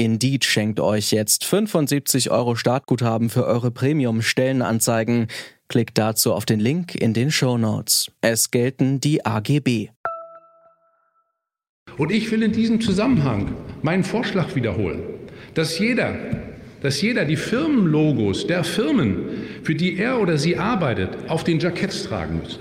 Indeed schenkt euch jetzt 75 Euro Startguthaben für eure Premium-Stellenanzeigen. Klickt dazu auf den Link in den Show Notes. Es gelten die AGB. Und ich will in diesem Zusammenhang meinen Vorschlag wiederholen, dass jeder, dass jeder die Firmenlogos der Firmen, für die er oder sie arbeitet, auf den Jacketts tragen muss.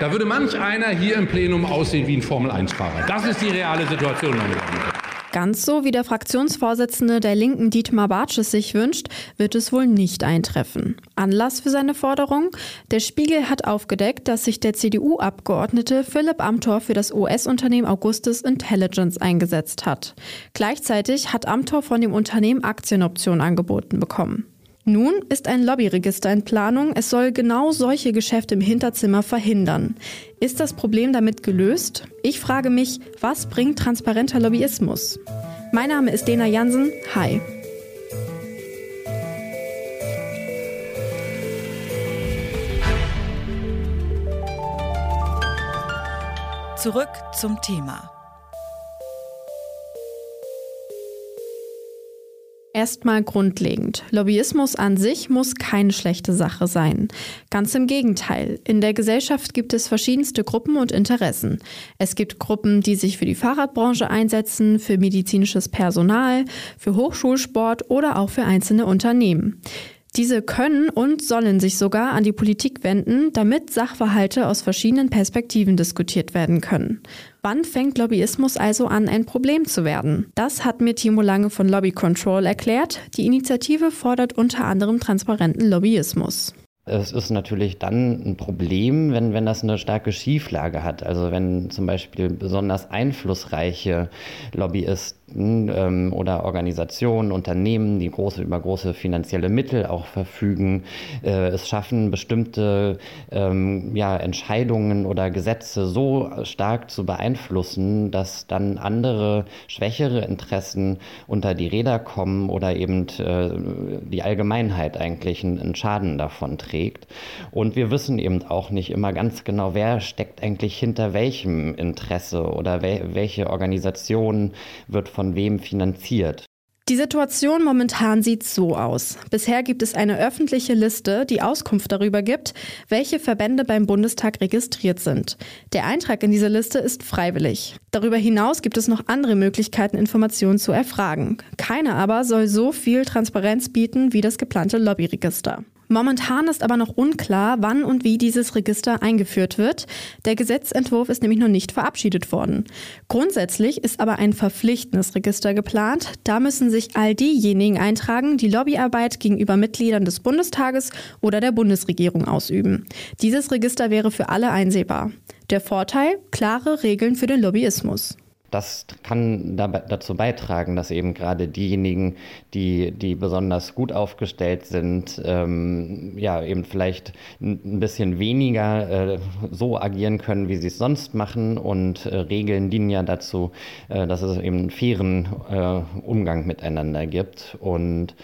Da würde manch einer hier im Plenum aussehen wie ein Formel-1-Fahrer. Das ist die reale Situation, meine Damen und Herren. Ganz so wie der Fraktionsvorsitzende der Linken Dietmar Bartsch sich wünscht, wird es wohl nicht eintreffen. Anlass für seine Forderung? Der Spiegel hat aufgedeckt, dass sich der CDU-Abgeordnete Philipp Amthor für das US-Unternehmen Augustus Intelligence eingesetzt hat. Gleichzeitig hat Amthor von dem Unternehmen Aktienoptionen angeboten bekommen. Nun ist ein Lobbyregister in Planung. Es soll genau solche Geschäfte im Hinterzimmer verhindern. Ist das Problem damit gelöst? Ich frage mich, was bringt transparenter Lobbyismus? Mein Name ist Dena Jansen. Hi. Zurück zum Thema. Erstmal grundlegend. Lobbyismus an sich muss keine schlechte Sache sein. Ganz im Gegenteil. In der Gesellschaft gibt es verschiedenste Gruppen und Interessen. Es gibt Gruppen, die sich für die Fahrradbranche einsetzen, für medizinisches Personal, für Hochschulsport oder auch für einzelne Unternehmen. Diese können und sollen sich sogar an die Politik wenden, damit Sachverhalte aus verschiedenen Perspektiven diskutiert werden können. Wann fängt Lobbyismus also an, ein Problem zu werden? Das hat mir Timo Lange von Lobby Control erklärt. Die Initiative fordert unter anderem transparenten Lobbyismus. Es ist natürlich dann ein Problem, wenn, wenn das eine starke Schieflage hat. Also wenn zum Beispiel besonders einflussreiche Lobbyisten ähm, oder Organisationen, Unternehmen, die große, über große finanzielle Mittel auch verfügen, äh, es schaffen, bestimmte ähm, ja, Entscheidungen oder Gesetze so stark zu beeinflussen, dass dann andere schwächere Interessen unter die Räder kommen oder eben äh, die Allgemeinheit eigentlich einen, einen Schaden davon trägt. Und wir wissen eben auch nicht immer ganz genau, wer steckt eigentlich hinter welchem Interesse oder wel welche Organisation wird von wem finanziert. Die Situation momentan sieht so aus. Bisher gibt es eine öffentliche Liste, die Auskunft darüber gibt, welche Verbände beim Bundestag registriert sind. Der Eintrag in diese Liste ist freiwillig. Darüber hinaus gibt es noch andere Möglichkeiten, Informationen zu erfragen. Keine aber soll so viel Transparenz bieten wie das geplante Lobbyregister. Momentan ist aber noch unklar, wann und wie dieses Register eingeführt wird. Der Gesetzentwurf ist nämlich noch nicht verabschiedet worden. Grundsätzlich ist aber ein verpflichtendes Register geplant. Da müssen sich all diejenigen eintragen, die Lobbyarbeit gegenüber Mitgliedern des Bundestages oder der Bundesregierung ausüben. Dieses Register wäre für alle einsehbar. Der Vorteil? Klare Regeln für den Lobbyismus das kann dazu beitragen, dass eben gerade diejenigen, die, die besonders gut aufgestellt sind, ähm, ja, eben vielleicht ein bisschen weniger äh, so agieren können, wie sie es sonst machen. Und äh, Regeln dienen ja dazu, äh, dass es eben einen fairen äh, Umgang miteinander gibt. Und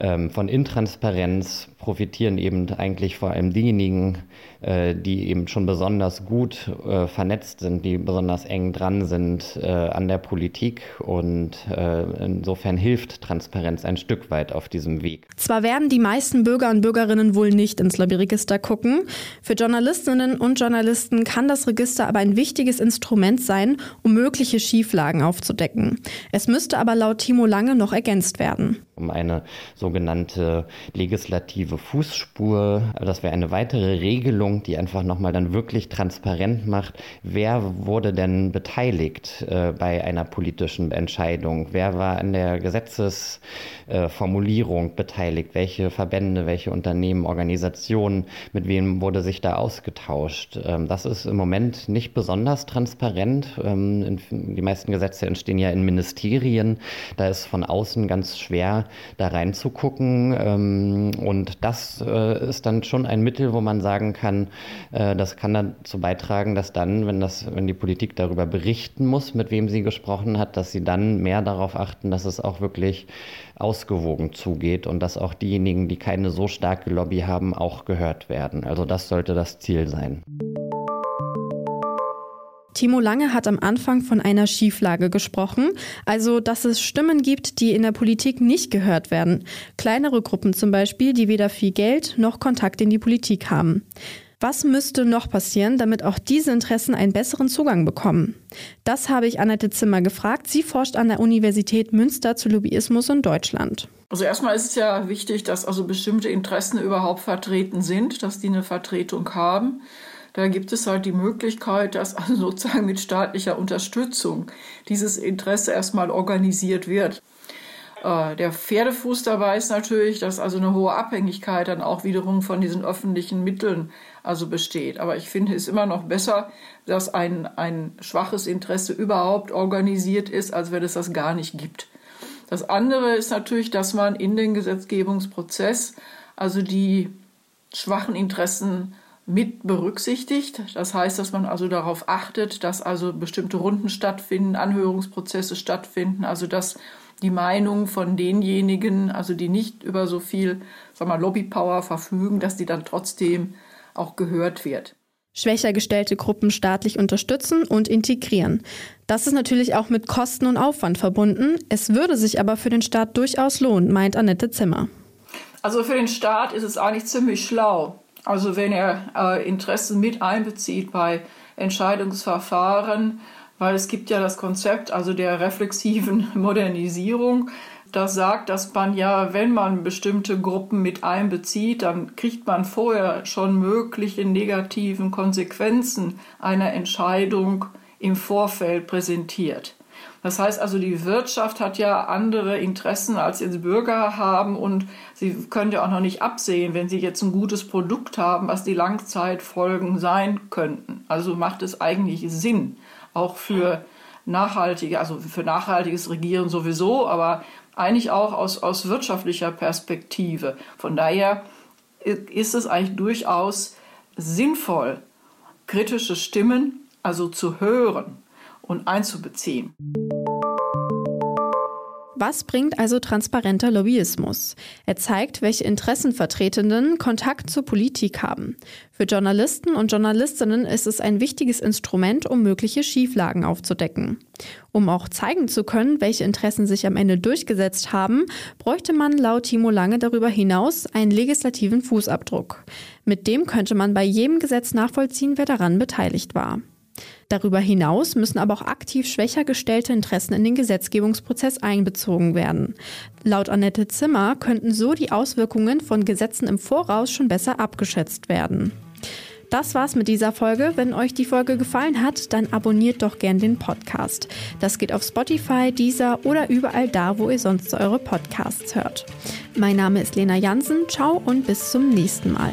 von Intransparenz profitieren eben eigentlich vor allem diejenigen, äh, die eben schon besonders gut äh, vernetzt sind, die besonders eng dran sind äh, an der Politik. Und insofern hilft Transparenz ein Stück weit auf diesem Weg. Zwar werden die meisten Bürger und Bürgerinnen wohl nicht ins Lobbyregister gucken. Für Journalistinnen und Journalisten kann das Register aber ein wichtiges Instrument sein, um mögliche Schieflagen aufzudecken. Es müsste aber laut Timo Lange noch ergänzt werden. Um eine sogenannte legislative Fußspur, das wäre eine weitere Regelung, die einfach nochmal dann wirklich transparent macht, wer wurde denn beteiligt äh, bei einer politischen Entscheidung, wer war an der Gesetzesformulierung äh, beteiligt, welche Verbände, welche Unternehmen, Organisationen, mit wem wurde sich da ausgetauscht. Ähm, das ist im Moment nicht besonders transparent. Ähm, die meisten Gesetze entstehen ja in Ministerien. Da ist von außen ganz schwer, da reinzugucken gucken. Ähm, und das äh, ist dann schon ein Mittel, wo man sagen kann, äh, das kann dazu beitragen, dass dann, wenn das, wenn die Politik darüber berichten muss, mit wem sie gesprochen hat, dass sie dann mehr darauf achten, dass es auch wirklich ausgewogen zugeht und dass auch diejenigen, die keine so starke Lobby haben, auch gehört werden. Also das sollte das Ziel sein. Timo Lange hat am Anfang von einer Schieflage gesprochen, also dass es Stimmen gibt, die in der Politik nicht gehört werden. Kleinere Gruppen zum Beispiel, die weder viel Geld noch Kontakt in die Politik haben. Was müsste noch passieren, damit auch diese Interessen einen besseren Zugang bekommen? Das habe ich Annette Zimmer gefragt. Sie forscht an der Universität Münster zu Lobbyismus in Deutschland. Also erstmal ist es ja wichtig, dass also bestimmte Interessen überhaupt vertreten sind, dass die eine Vertretung haben. Da gibt es halt die Möglichkeit, dass also sozusagen mit staatlicher Unterstützung dieses Interesse erstmal organisiert wird. Äh, der Pferdefuß dabei ist natürlich, dass also eine hohe Abhängigkeit dann auch wiederum von diesen öffentlichen Mitteln also besteht. Aber ich finde es immer noch besser, dass ein, ein schwaches Interesse überhaupt organisiert ist, als wenn es das gar nicht gibt. Das andere ist natürlich, dass man in den Gesetzgebungsprozess also die schwachen Interessen mit berücksichtigt. Das heißt, dass man also darauf achtet, dass also bestimmte Runden stattfinden, Anhörungsprozesse stattfinden, also dass die Meinung von denjenigen, also die nicht über so viel sag mal, Lobbypower verfügen, dass die dann trotzdem auch gehört wird. Schwächer gestellte Gruppen staatlich unterstützen und integrieren. Das ist natürlich auch mit Kosten und Aufwand verbunden. Es würde sich aber für den Staat durchaus lohnen, meint Annette Zimmer. Also für den Staat ist es eigentlich ziemlich schlau, also wenn er äh, Interessen mit einbezieht bei Entscheidungsverfahren, weil es gibt ja das Konzept also der reflexiven Modernisierung, das sagt, dass man ja, wenn man bestimmte Gruppen mit einbezieht, dann kriegt man vorher schon mögliche negativen Konsequenzen einer Entscheidung im Vorfeld präsentiert. Das heißt also, die Wirtschaft hat ja andere Interessen als jetzt Bürger haben und sie können ja auch noch nicht absehen, wenn sie jetzt ein gutes Produkt haben, was die Langzeitfolgen sein könnten. Also macht es eigentlich Sinn, auch für nachhaltige, also für nachhaltiges Regieren sowieso, aber eigentlich auch aus, aus wirtschaftlicher Perspektive. Von daher ist es eigentlich durchaus sinnvoll, kritische Stimmen also zu hören und einzubeziehen. Was bringt also transparenter Lobbyismus? Er zeigt, welche Interessenvertretenden Kontakt zur Politik haben. Für Journalisten und Journalistinnen ist es ein wichtiges Instrument, um mögliche Schieflagen aufzudecken. Um auch zeigen zu können, welche Interessen sich am Ende durchgesetzt haben, bräuchte man laut Timo Lange darüber hinaus einen legislativen Fußabdruck. Mit dem könnte man bei jedem Gesetz nachvollziehen, wer daran beteiligt war. Darüber hinaus müssen aber auch aktiv schwächer gestellte Interessen in den Gesetzgebungsprozess einbezogen werden. Laut Annette Zimmer könnten so die Auswirkungen von Gesetzen im Voraus schon besser abgeschätzt werden. Das war's mit dieser Folge. Wenn euch die Folge gefallen hat, dann abonniert doch gern den Podcast. Das geht auf Spotify, Deezer oder überall da, wo ihr sonst eure Podcasts hört. Mein Name ist Lena Jansen. Ciao und bis zum nächsten Mal.